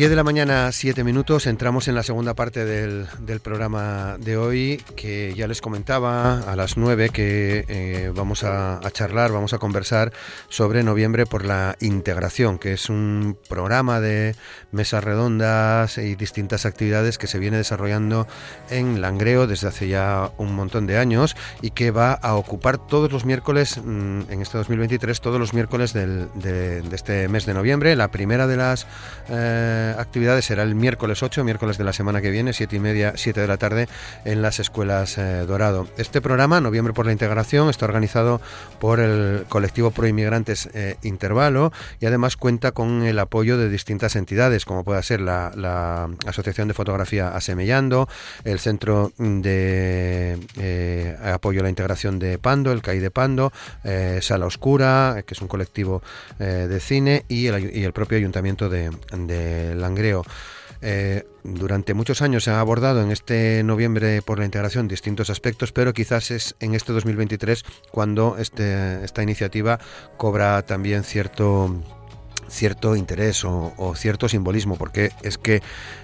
10 de la mañana, 7 minutos. Entramos en la segunda parte del, programa de hoy, que ya les comentaba a las 9 que eh, vamos a, charlar, vamos a conversar sobre Noviembre por la Integración, que es un programa de mesas redondas y distintas actividades que se viene desarrollando en Langreo desde hace ya un montón de años y que va a ocupar todos los miércoles, mm, en este 2023, todos los miércoles de, este mes de noviembre. La primera de las... Eh, actividades será el miércoles 8, miércoles de la semana que viene, 7 y media, 7 de la tarde, en las escuelas eh, Dorado. Este programa, Noviembre por la Integración, está organizado por el colectivo Pro Inmigrantes eh, Intervalo y además cuenta con el apoyo de distintas entidades, como puede ser la, Asociación de Fotografía Asemellando, el Centro de eh, Apoyo a la Integración de Pando, el CAI de Pando, Sala Oscura, que es un colectivo de cine, y el, propio Ayuntamiento de, de Langreo. Eh, durante muchos años se ha abordado en este noviembre por la integración distintos aspectos, pero quizás es en este 2023 cuando este, esta iniciativa cobra también cierto cierto interés o, cierto simbolismo, porque es que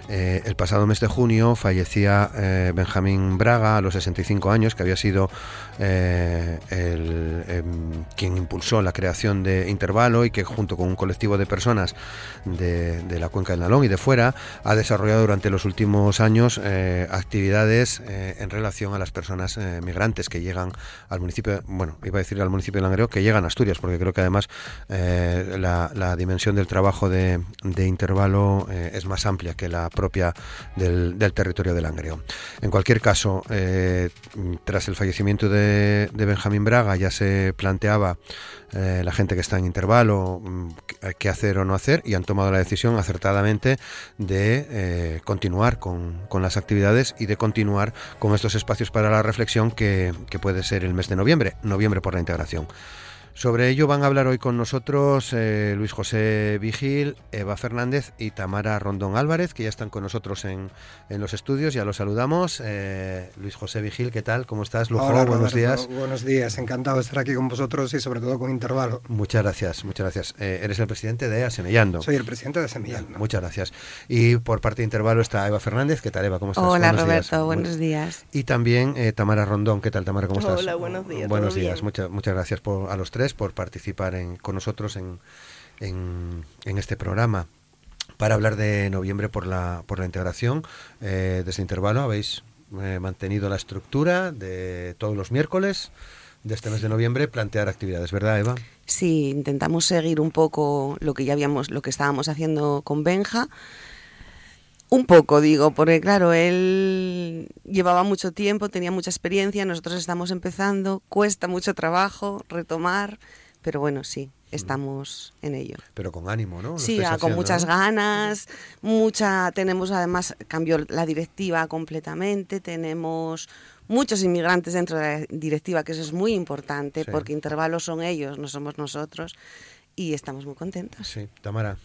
eh, el pasado mes de junio fallecía eh, Benjamín Braga a los 65 años, que había sido eh, el, em, quien impulsó la creación de Intervalo y que junto con un colectivo de personas de, la cuenca del Nalón y de fuera ha desarrollado durante los últimos años actividades en relación a las personas migrantes que llegan al municipio, bueno, iba a decir al municipio de Langreo, que llegan a Asturias, porque creo que además la, dimensión del trabajo de Intervalo es más amplia que la propia del, territorio de Langreo. En cualquier caso, eh, tras el fallecimiento de, Benjamín Braga ya se planteaba eh, la gente que está en intervalo mm, qué hacer o no hacer y han tomado la decisión acertadamente de eh, continuar con, las actividades y de continuar con estos espacios para la reflexión que, que puede ser el mes de noviembre, noviembre por la integración. Sobre ello van a hablar hoy con nosotros eh, Luis José Vigil, Eva Fernández y Tamara Rondón Álvarez, que ya están con nosotros en, los estudios, ya los saludamos. Eh, Luis José Vigil, ¿qué tal? ¿Cómo estás? Hola, buenos días. Buenos días, encantado de estar aquí con vosotros y sobre todo con Intervalo. Muchas gracias, muchas gracias. Eh, eres el presidente de Asemillando. Soy el presidente de Asemillando. Muchas gracias. Y por parte de Intervalo está Eva Fernández, ¿qué tal Eva? ¿Cómo estás? Hola Roberto, buenos días. Y también Tamara Rondón, ¿qué tal Tamara? ¿Cómo estás? Hola, buenos días. Buenos días, muchas, muchas gracias por, a los tres por participar con nosotros en, en, este programa para hablar de noviembre por la, por la integración. Eh, desde intervalo habéis eh, mantenido la estructura de todos los miércoles de este mes de noviembre plantear actividades, ¿verdad, Eva? Sí, intentamos seguir un poco lo que ya habíamos, lo que estábamos haciendo con Benja. Un poco, digo, porque claro, él llevaba mucho tiempo, tenía mucha experiencia, nosotros estamos empezando, cuesta mucho trabajo retomar pero bueno, sí, estamos en ello. Pero con ánimo, ¿no? sí, con muchas ganas, mucha, tenemos además, cambió la directiva completamente, tenemos muchos inmigrantes dentro de la directiva, que eso es muy importante, porque intervalos son ellos, no somos nosotros, y estamos muy contentos. Sí, Tamara.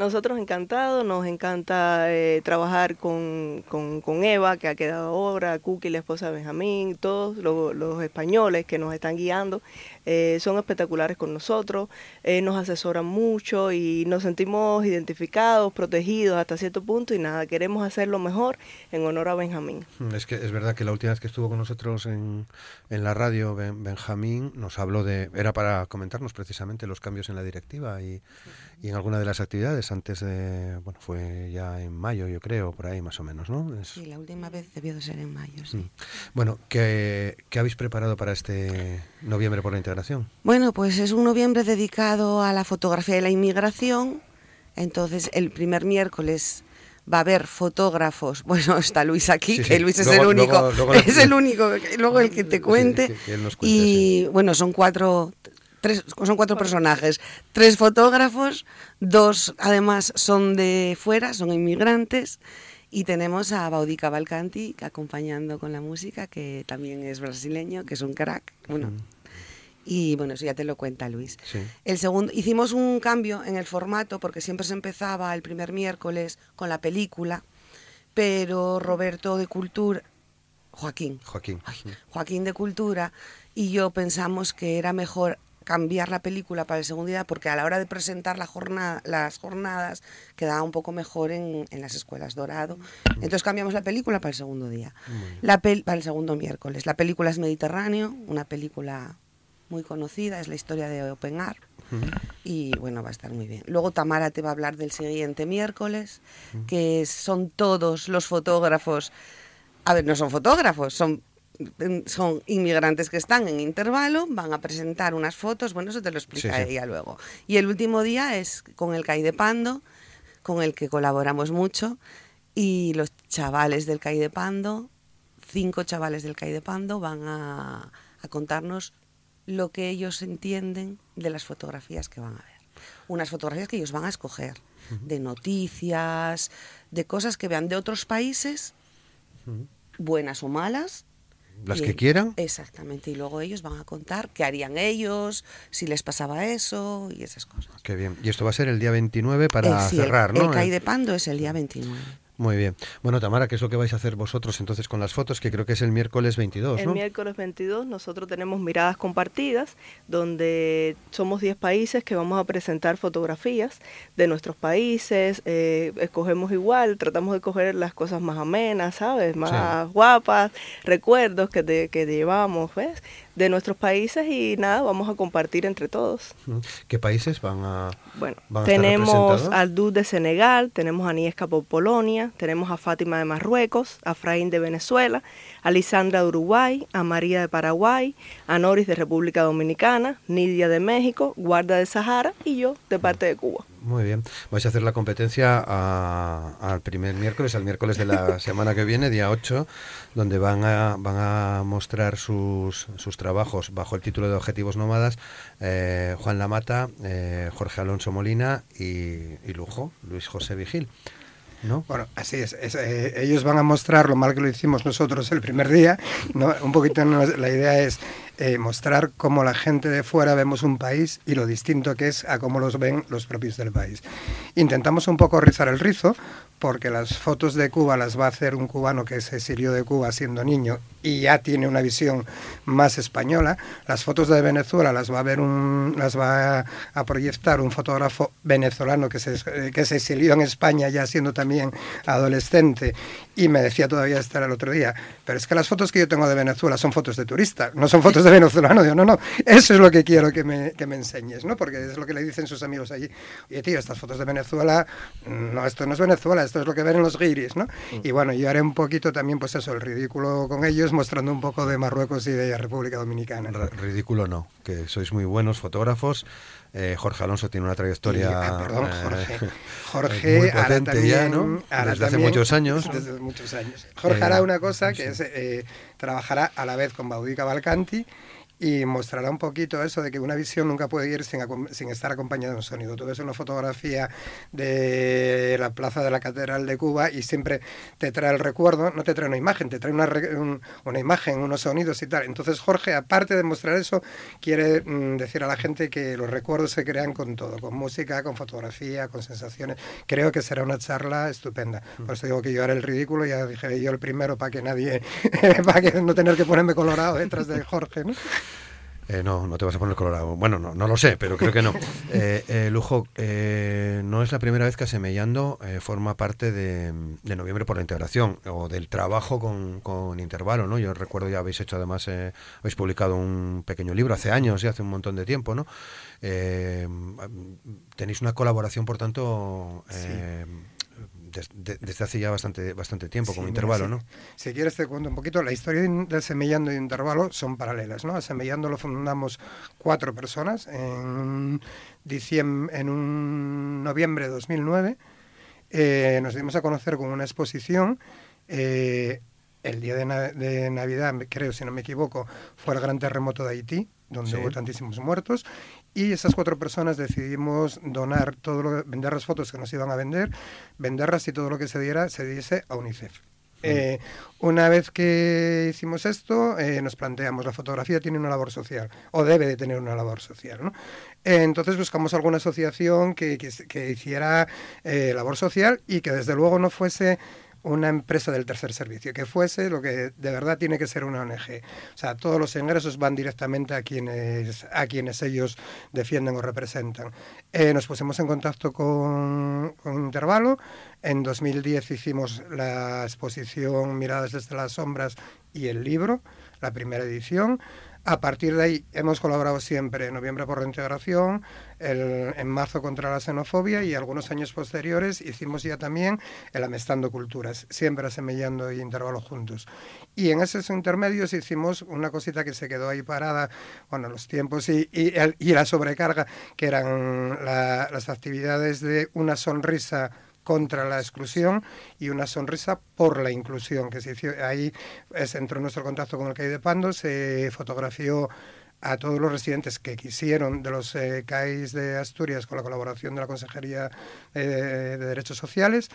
Nosotros encantados, nos encanta eh, trabajar con, Eva, que ha quedado ahora, Cookie, la esposa de Benjamín, todos los, españoles que nos están guiando, eh, son espectaculares con nosotros, eh, nos asesoran mucho y nos sentimos identificados, protegidos hasta cierto punto y nada, queremos hacer lo mejor en honor a Benjamín. Mm, es que es verdad que la última vez que estuvo con nosotros en, la radio, Benjamín nos habló de, era para comentarnos precisamente los cambios en la directiva y, y en alguna de las actividades antes de, bueno, fue ya en mayo, yo creo, por ahí más o menos, ¿no? Sí, la última vez debió de ser en mayo, sí. Mm. Bueno, ¿qué, ¿qué, habéis preparado para este noviembre por la integración? Bueno, pues es un noviembre dedicado a la fotografía de la inmigración. Entonces, el primer miércoles va a haber fotógrafos. Bueno, está Luis aquí, que Luis es el único, es el único, luego el que te cuente. y bueno, son cuatro, tres, son cuatro personajes, tres fotógrafos, dos además son de fuera, son inmigrantes. Y tenemos a Baudi Cavalcanti acompañando con la música, que también es brasileño, que es un crack. Bueno, y bueno, eso ya te lo cuenta Luis. El segundo, hicimos un cambio en el formato porque siempre se empezaba el primer miércoles con la película, pero Roberto de Cultura, Joaquín, Joaquín, Joaquín de Cultura y yo pensamos que era mejor cambiar la película para el segundo día porque a la hora de presentar la jornada, las jornadas quedaba un poco mejor en, en las escuelas Dorado. Entonces cambiamos la película para el segundo día, la para el segundo miércoles. La película es Mediterráneo, una película muy conocida, es la historia de Open Art. Y bueno, va a estar muy bien. Luego Tamara te va a hablar del siguiente miércoles, que son todos los fotógrafos. A ver, no son fotógrafos, son son inmigrantes que están en intervalo, van a presentar unas fotos, bueno, eso te lo explica ella luego. Y el último día es con el CAI de Pando, con el que colaboramos mucho, y los chavales del CAI de Pando, cinco chavales del CAI de Pando, van a, a contarnos lo que ellos entienden de las fotografías que van a ver. Unas fotografías que ellos van a escoger, de noticias, de cosas que vean de otros países, buenas o malas. Las que quieran. Exactamente, y luego ellos van a contar qué harían ellos, si les pasaba eso y esas cosas. Qué bien. Y esto va a ser el día 29 para eh, cerrar, ¿no? El CAI de Pando es el día 29. Muy bien. Bueno, Tamara, ¿qué es lo que vais a hacer vosotros entonces con las fotos? Que creo que es el miércoles 22, ¿no? El miércoles 22 nosotros tenemos miradas compartidas, donde somos 10 países que vamos a presentar fotografías de nuestros países. Eh, escogemos igual, tratamos de coger las cosas más amenas, ¿sabes? Más guapas, recuerdos que, que llevamos, ¿ves? De nuestros países y nada, vamos a compartir entre todos. ¿Qué países van a Bueno, tenemos al Dud de Senegal, tenemos a Niesca por Polonia, tenemos a Fátima de Marruecos, a Fraín de Venezuela, a Lisandra de Uruguay, a María de Paraguay, a Noris de República Dominicana, Nidia de México, Guarda de Sahara y yo de parte de Cuba. Muy bien. Vais a hacer la competencia al primer miércoles, al miércoles de la semana que viene, día 8, donde van a, van a mostrar sus, sus trabajos bajo el título de Objetivos Nómadas eh, Juan Lamata, eh, Jorge Alonso Molina y, y Lujo, Luis José Vigil. ¿No? Bueno, así es. Eh, ellos van a mostrar lo mal que lo hicimos nosotros el primer día. ¿no? Un poquito la idea es eh, mostrar cómo la gente de fuera vemos un país y lo distinto que es a cómo los ven los propios del país. Intentamos un poco rizar el rizo porque las fotos de Cuba las va a hacer un cubano que se exilió de Cuba siendo niño y ya tiene una visión más española. Las fotos de Venezuela las va a ver un, las va a, proyectar un fotógrafo venezolano que se, que se exilió en España ya siendo también adolescente y me decía todavía estar el otro día, pero es que las fotos que yo tengo de Venezuela son fotos de turista, no son fotos de venezolano. Digo, no, no, eso es lo que quiero que me, que me enseñes, ¿no? Porque es lo que le dicen sus amigos allí. Oye, tío, estas fotos de Venezuela, no, esto no es Venezuela, esto es lo que ven en los guiris, ¿no? Mm. Y bueno, yo haré un poquito también, pues eso, el ridículo con ellos, mostrando un poco de Marruecos y de República Dominicana. ridículo no, que sois muy buenos fotógrafos. Eh, Jorge Alonso tiene una trayectoria ah, perdón, eh, Jorge. Jorge muy potente ya, ¿no? Desde hace muchos años. Desde muchos años. Jorge hará una cosa que es eh, trabajará a la vez con Baudí Cavalcanti y mostrará un poquito eso de que una visión nunca puede ir sin, sin, estar acompañada de un sonido. Tú ves una fotografía de la plaza de la Catedral de Cuba y siempre te trae el recuerdo, no te trae una imagen, te trae una, una imagen, unos sonidos y tal. Entonces Jorge, aparte de mostrar eso, quiere mm, decir a la gente que los recuerdos se crean con todo, con música, con fotografía, con sensaciones. Creo que será una charla estupenda. Mm. Por eso digo que yo haré el ridículo, ya dije yo el primero para que nadie, para que no tener que ponerme colorado detrás de Jorge. ¿no? Eh, no, no te vas a poner colorado. Bueno, no, no lo sé, pero creo que no. Eh, eh, Lujo, no es la primera vez que Asemellando forma parte de, Noviembre por la Integración o del trabajo con, intervalo, ¿no? Yo recuerdo ya habéis hecho, además, habéis publicado un pequeño libro hace años, y hace un montón de tiempo, ¿no? tenéis una colaboración, por tanto, desde hace ya bastante, bastante tiempo, con intervalo, ¿no? Si quieres te cuento un poquito, la historia de Semillando y Intervalo son paralelas, ¿no? A Semillando lo fundamos cuatro personas en, diciembre, en un noviembre de 2009 eh, nos dimos a conocer con una exposición. Eh, el día de, Navidad, creo, si no me equivoco, fue el gran terremoto de Haití, donde hubo tantísimos muertos. Y esas cuatro personas decidimos donar todo lo, vender las fotos que nos iban a vender, venderlas y todo lo que se diera se diese a UNICEF. Eh, una vez que hicimos esto, eh, nos planteamos, la fotografía tiene una labor social, o debe de tener una labor social. ¿no? entonces buscamos alguna asociación que, que hiciera eh, labor social y que desde luego no fuese una empresa del tercer servicio, que fuese lo que de verdad tiene que ser una ONG. O sea, todos los ingresos van directamente a quienes, a quienes ellos defienden o representan. Eh, nos pusimos en contacto con, con Intervalo. En 2010 hicimos la exposición Miradas desde las sombras y el libro, la primera edición. A partir de ahí hemos colaborado siempre en noviembre por la integración, en marzo contra la xenofobia y algunos años posteriores hicimos ya también el Amestando Culturas, siempre asemillando y intervalo juntos. Y en esos intermedios hicimos una cosita que se quedó ahí parada, bueno, los tiempos y, y, la sobrecarga, que eran las actividades de una sonrisa contra la exclusión y una sonrisa por la inclusión, que se hizo, ahí es, entró en nuestro contacto con el CAI de Pando, se fotografió a todos los residentes que quisieron de los eh, CAIs de Asturias con la colaboración de la Consejería eh, de Derechos Sociales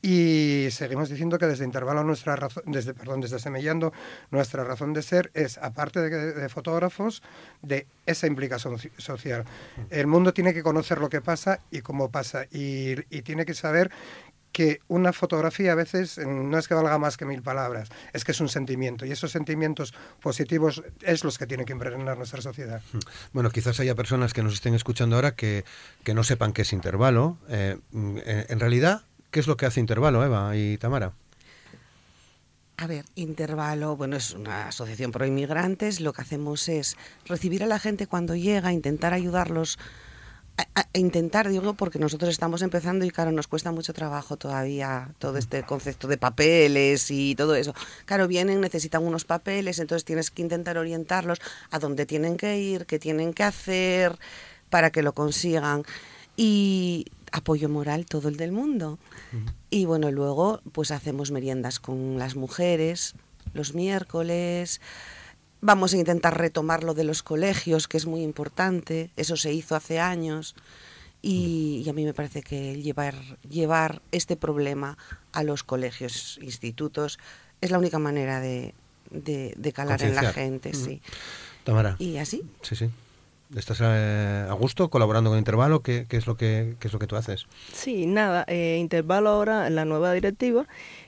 y seguimos diciendo que desde Intervalo nuestra razón, desde perdón, desde Semellando nuestra razón de ser es aparte de, fotógrafos de esa implicación social. El mundo tiene que conocer lo que pasa y cómo pasa y, tiene que saber que una fotografía a veces no es que valga más que mil palabras, es que es un sentimiento y esos sentimientos positivos es los que tienen que impregnar nuestra sociedad. Bueno, quizás haya personas que nos estén escuchando ahora que, que no sepan qué es intervalo. Eh, en realidad, ¿Qué es lo que hace Intervalo, Eva y Tamara? A ver, Intervalo, bueno, es una asociación pro inmigrantes. Lo que hacemos es recibir a la gente cuando llega, intentar ayudarlos, a, intentar, digo, porque nosotros estamos empezando y claro, nos cuesta mucho trabajo todavía todo este concepto de papeles y todo eso. Claro, vienen, necesitan unos papeles, entonces tienes que intentar orientarlos a dónde tienen que ir, qué tienen que hacer para que lo consigan. Y apoyo moral todo el del mundo. Y bueno, luego pues hacemos meriendas con las mujeres los miércoles. Vamos a intentar retomar lo de los colegios, que es muy importante. Eso se hizo hace años. Y, a mí me parece que llevar, llevar este problema a los colegios, institutos, es la única manera de, de, calar en la gente. sí. Tamara. Y así. Sí, sí. ¿Estás eh, a gusto colaborando con Intervalo? ¿Qué, es, lo que, es lo que tú haces? Sí, nada, eh, Intervalo ahora en la nueva directiva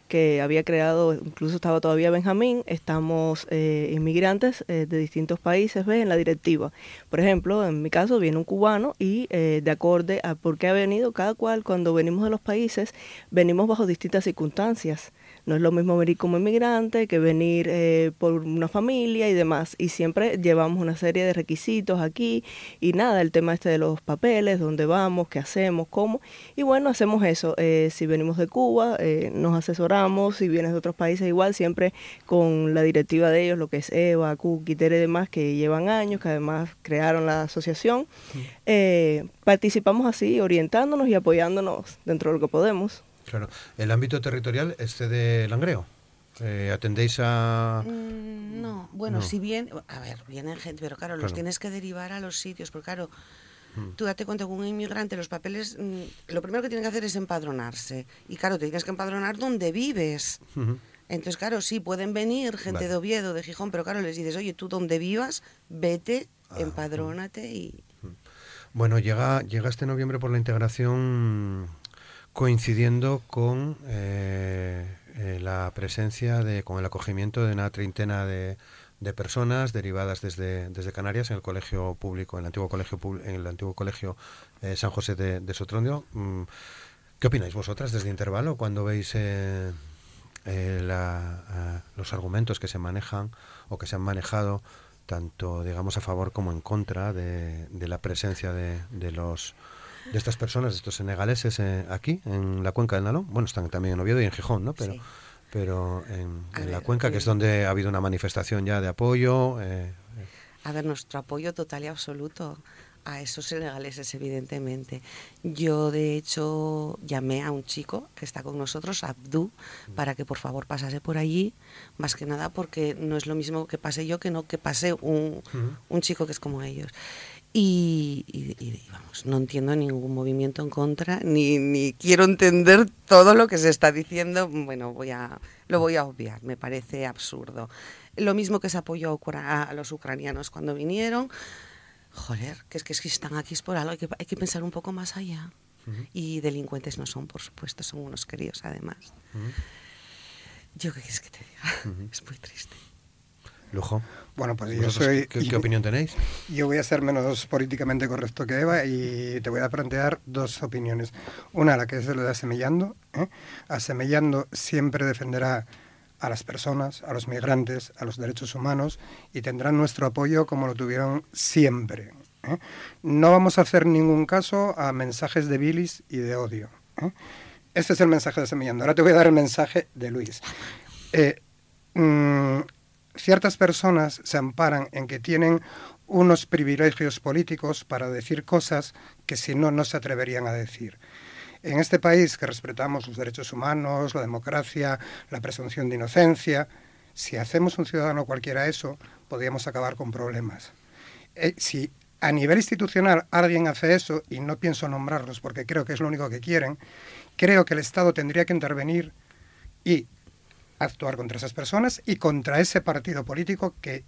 que había creado, incluso estaba todavía Benjamín, estamos eh, inmigrantes de distintos países ¿ves? en la directiva. Por ejemplo, en mi caso viene un cubano y de acorde a por qué ha venido, cada cual cuando venimos de los países, venimos bajo distintas circunstancias. No es lo mismo venir como inmigrante que venir eh, por una familia y demás. Y siempre llevamos una serie de requisitos aquí y nada, el tema este de los papeles, dónde vamos, qué hacemos, cómo. Y bueno, hacemos eso. Eh, si venimos de Cuba, eh, nos asesoramos. Si vienes de otros países, igual, siempre con la directiva de ellos, lo que es Eva, Tere y demás, que llevan años, que además crearon la asociación. participamos así, orientándonos y apoyándonos dentro de lo que podemos. Claro. ¿El ámbito territorial es de Langreo? Eh, ¿Atendéis a...? Mm, no, bueno, si bien... A ver, vienen gente, pero claro, los tienes que derivar a los sitios, porque claro, mm. tú date cuenta que un inmigrante, los papeles, mm, lo primero que tiene que hacer es empadronarse. Y claro, te tienes que empadronar donde vives. Entonces, claro, sí, pueden venir gente de Oviedo, de Gijón, pero claro, les dices, oye, tú donde vivas, vete, ah, empadrónate y... Bueno, llega, llega este noviembre por la integración coincidiendo con eh, eh, la presencia de, con el acogimiento de una treintena de, de personas derivadas desde, desde, Canarias en el colegio público, en el antiguo colegio en el antiguo colegio eh, San José de, de Sotrondio. Mm, ¿Qué opináis vosotras desde intervalo cuando veis los argumentos que se manejan o que se han manejado tanto digamos a favor como en contra de, de la presencia de, de los de estas personas, de estos senegaleses eh, aquí, en la cuenca del Nalón. Bueno, están también en Oviedo y en Gijón, ¿no? Pero, pero en, la cuenca, que es donde ha habido una manifestación ya de apoyo. Eh, a ver, nuestro apoyo total y absoluto. a esos senegaleses, evidentemente. Yo, de hecho, llamé a un chico que está con nosotros, Abdú, para que por favor pasase por allí, más que nada porque no es lo mismo que pase yo que no que pase un, un chico que es como ellos. Y, y, vamos, no entiendo ningún movimiento en contra, ni, ni quiero entender todo lo que se está diciendo. Bueno, voy a, lo voy a obviar, me parece absurdo. Lo mismo que se apoyó a los ucranianos cuando vinieron. Joder, que es que, es que están aquí es por algo, hay que, hay que pensar un poco más allá. Y delincuentes no son, por supuesto, son unos queridos además. Yo qué quieres que te diga, es muy triste. Lujo. Bueno, pues yo soy... ¿qué, opinión tenéis? Yo voy a ser menos políticamente correcto que Eva y te voy a plantear dos opiniones. Una, la que es lo de Asemellando. ¿eh? Asemellando siempre defenderá a las personas, a los migrantes, a los derechos humanos y tendrán nuestro apoyo como lo tuvieron siempre. ¿eh? No vamos a hacer ningún caso a mensajes de bilis y de odio. ¿eh? Ese es el mensaje de Semillando. Ahora te voy a dar el mensaje de Luis. Eh, mm, ciertas personas se amparan en que tienen unos privilegios políticos para decir cosas que si no, no se atreverían a decir. En este país que respetamos los derechos humanos, la democracia, la presunción de inocencia, si hacemos un ciudadano cualquiera eso, podríamos acabar con problemas. Eh, si a nivel institucional alguien hace eso, y no pienso nombrarlos porque creo que es lo único que quieren, creo que el Estado tendría que intervenir y actuar contra esas personas y contra ese partido político que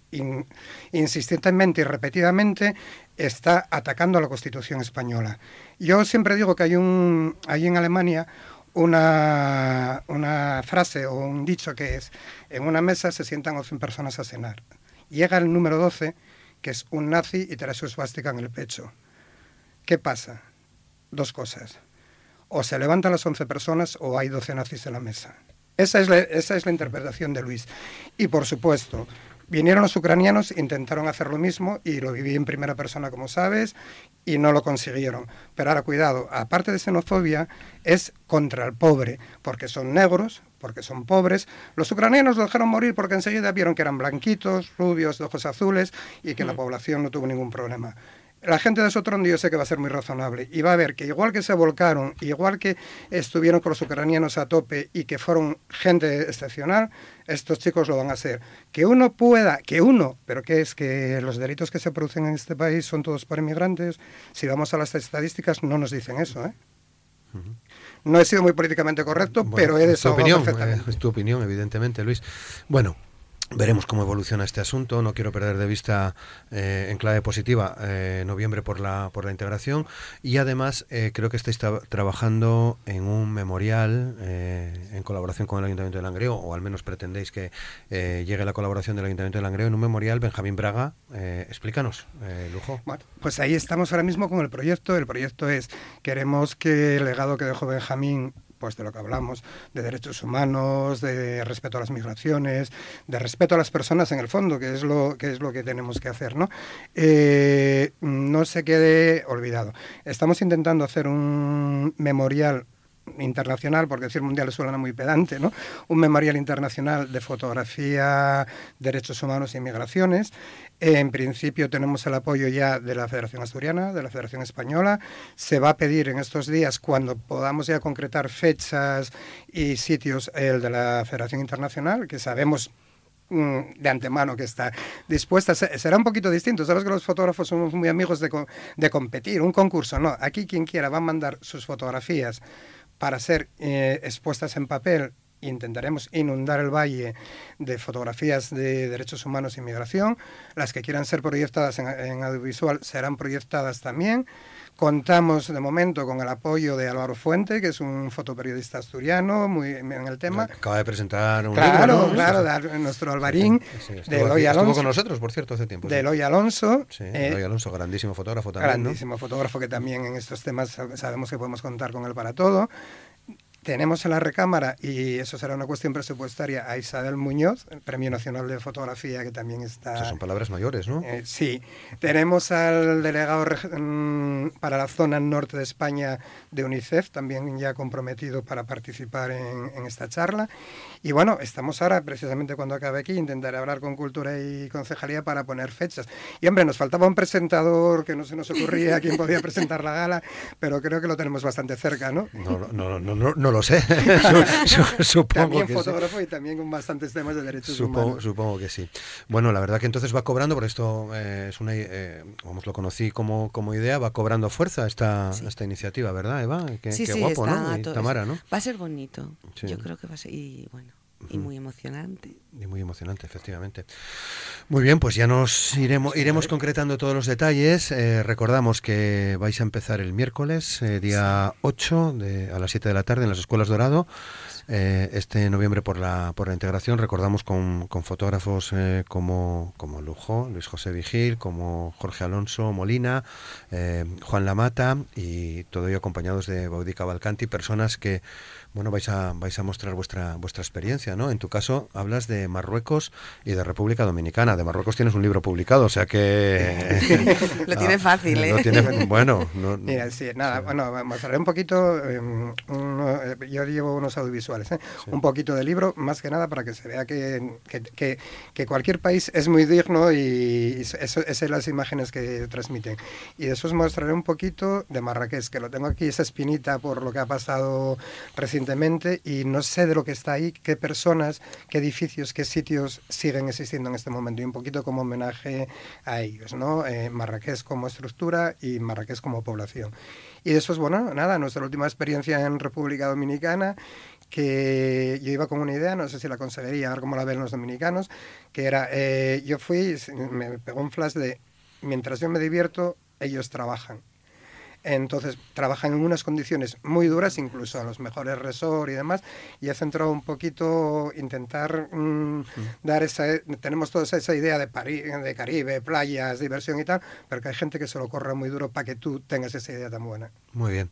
insistentemente y repetidamente está atacando a la Constitución española. Yo siempre digo que hay, un, hay en Alemania una, una frase o un dicho que es, en una mesa se sientan 11 personas a cenar. Llega el número 12, que es un nazi y trae su esvástica en el pecho. ¿Qué pasa? Dos cosas. O se levantan las 11 personas o hay 12 nazis en la mesa. Esa es, la, esa es la interpretación de Luis. Y por supuesto, vinieron los ucranianos, intentaron hacer lo mismo y lo viví en primera persona, como sabes, y no lo consiguieron. Pero ahora, cuidado, aparte de xenofobia, es contra el pobre, porque son negros, porque son pobres. Los ucranianos lo dejaron morir porque enseguida vieron que eran blanquitos, rubios, de ojos azules y que la mm. población no tuvo ningún problema la gente de Sotrondo yo sé que va a ser muy razonable y va a ver que igual que se volcaron, igual que estuvieron con los ucranianos a tope y que fueron gente excepcional, estos chicos lo van a hacer. Que uno pueda, que uno, pero que es que los delitos que se producen en este país son todos por inmigrantes, si vamos a las estadísticas no nos dicen eso, ¿eh? No he sido muy políticamente correcto, pero he desahogado perfectamente. Es tu opinión, evidentemente, Luis. Bueno, Veremos cómo evoluciona este asunto. No quiero perder de vista eh, en clave positiva eh, noviembre por la por la integración y además eh, creo que estáis trabajando en un memorial en colaboración con el Ayuntamiento de Langreo o al menos pretendéis que llegue la colaboración del Ayuntamiento de Langreo en un memorial Benjamín Braga. explícanos, Lujo. pues ahí estamos ahora mismo con el proyecto. El proyecto es queremos que el legado que dejó Benjamín pues de lo que hablamos, de derechos humanos, de respeto a las migraciones, de respeto a las personas en el fondo, que es lo que, es lo que tenemos que hacer, ¿no? Eh, no se quede olvidado. Estamos intentando hacer un memorial internacional, porque decir mundial suena muy pedante, ¿no? Un memorial internacional de fotografía, derechos humanos y migraciones. En principio tenemos el apoyo ya de la Federación Asturiana, de la Federación Española. Se va a pedir en estos días, cuando podamos ya concretar fechas y sitios, el de la Federación Internacional, que sabemos mm, de antemano que está dispuesta. Será un poquito distinto. Sabes que los fotógrafos somos muy amigos de, de competir. Un concurso, no. Aquí quien quiera va a mandar sus fotografías para ser eh, expuestas en papel intentaremos inundar el valle de fotografías de derechos humanos e inmigración. Las que quieran ser proyectadas en, audiovisual serán proyectadas también. Contamos de momento con el apoyo de Álvaro Fuente, que es un fotoperiodista asturiano muy en el tema. Acaba de presentar un claro, libro, Claro, de nuestro Alvarín, de Eloy Alonso. Estuvo con nosotros, por cierto, hace tiempo. De Eloy Alonso. Sí, Eloy Alonso, grandísimo fotógrafo también. Grandísimo fotógrafo que también en estos temas sabemos que podemos contar con él para todo tenemos en la recámara, y eso será una cuestión presupuestaria, a Isabel Muñoz, el Premio Nacional de Fotografía, que también está... Esas son palabras mayores, ¿no? Eh, sí. Tenemos al delegado mm, para la zona norte de España de UNICEF, también ya comprometido para participar en, en, esta charla. Y bueno, estamos ahora, precisamente cuando acabe aquí, intentaré hablar con Cultura y Concejalía para poner fechas. Y hombre, nos faltaba un presentador que no se nos ocurría quién podía presentar la gala, pero creo que lo tenemos bastante cerca, ¿no? No, no, no, no, no lo sé. supongo también que fotógrafo sí. y también con bastantes temas de derechos supongo, humanos. Supongo que sí. Bueno, la verdad que entonces va cobrando, por esto eh, es una, eh, vamos, lo conocí como, como idea, va cobrando fuerza esta, sí. esta iniciativa, ¿verdad, Eva? Qué, sí, qué sí, guapo, está ¿no? Y Tamara, ¿no? Va a ser bonito. Yo creo que va a ser, y bueno, y muy emocionante. Y muy emocionante, efectivamente. Muy bien, pues ya nos iremos, iremos concretando todos los detalles. Eh, recordamos que vais a empezar el miércoles, eh, día 8, de, a las 7 de la tarde, en las Escuelas Dorado. Eh, este noviembre por la, por la integración, recordamos con, con fotógrafos como, como Lujo, Luis José Vigil, como Jorge Alonso Molina, Juan Lamata y todo ello acompañados de Baudica Balcanti, personas que bueno, vais a, vais a mostrar vuestra, vuestra experiencia, ¿no? En tu caso hablas de Marruecos y de República Dominicana. De Marruecos tienes un libro publicado, o sea que... lo tiene fácil, ¿eh? Lo tiene, bueno, no, Mira, sí, nada, sí. bueno, mostraré un poquito, eh, uno, yo llevo unos audiovisuales, ¿eh? sí. un poquito de libro, más que nada para que se vea que, que, que, que cualquier país es muy digno y, y eso, esas son las imágenes que transmiten. Y después mostraré un poquito de Marrakech, que lo tengo aquí, esa espinita por lo que ha pasado recientemente y no sé de lo que está ahí, qué personas, qué edificios, qué sitios siguen existiendo en este momento y un poquito como homenaje a ellos, ¿no? Eh, Marrakech como estructura y Marrakech como población. Y eso es, bueno, nada, nuestra última experiencia en República Dominicana, que yo iba con una idea, no sé si la conseguiría, a ver cómo la ven los dominicanos, que era, eh, yo fui, me pegó un flash de, mientras yo me divierto, ellos trabajan. Entonces trabajan en unas condiciones muy duras, incluso a los mejores resort y demás, y he centrado un poquito intentar mm. dar esa, tenemos toda esa idea de, París, de Caribe, playas, diversión y tal, pero que hay gente que se lo corre muy duro para que tú tengas esa idea tan buena. Muy bien.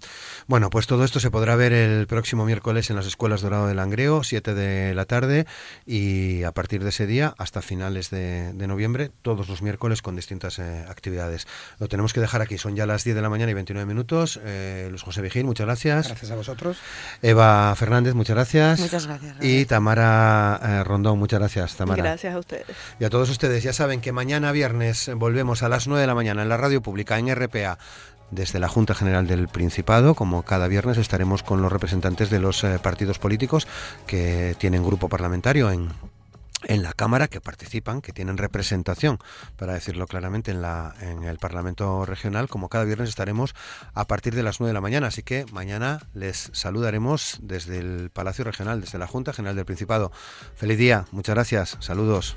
Bueno, pues todo esto se podrá ver el próximo miércoles en las escuelas Dorado del Langreo, 7 de la tarde, y a partir de ese día hasta finales de, de noviembre, todos los miércoles con distintas eh, actividades. Lo tenemos que dejar aquí, son ya las 10 de la mañana y 29 minutos. Eh, Luis José Vigil, muchas gracias. Gracias a vosotros. Eva Fernández, muchas gracias. Muchas gracias. Robert. Y Tamara eh, Rondón, muchas gracias, Tamara. Gracias a ustedes. Y a todos ustedes, ya saben que mañana viernes volvemos a las 9 de la mañana en la radio pública, en RPA. Desde la Junta General del Principado, como cada viernes, estaremos con los representantes de los eh, partidos políticos que tienen grupo parlamentario en, en la Cámara, que participan, que tienen representación, para decirlo claramente, en, la, en el Parlamento Regional. Como cada viernes estaremos a partir de las 9 de la mañana. Así que mañana les saludaremos desde el Palacio Regional, desde la Junta General del Principado. Feliz día, muchas gracias, saludos.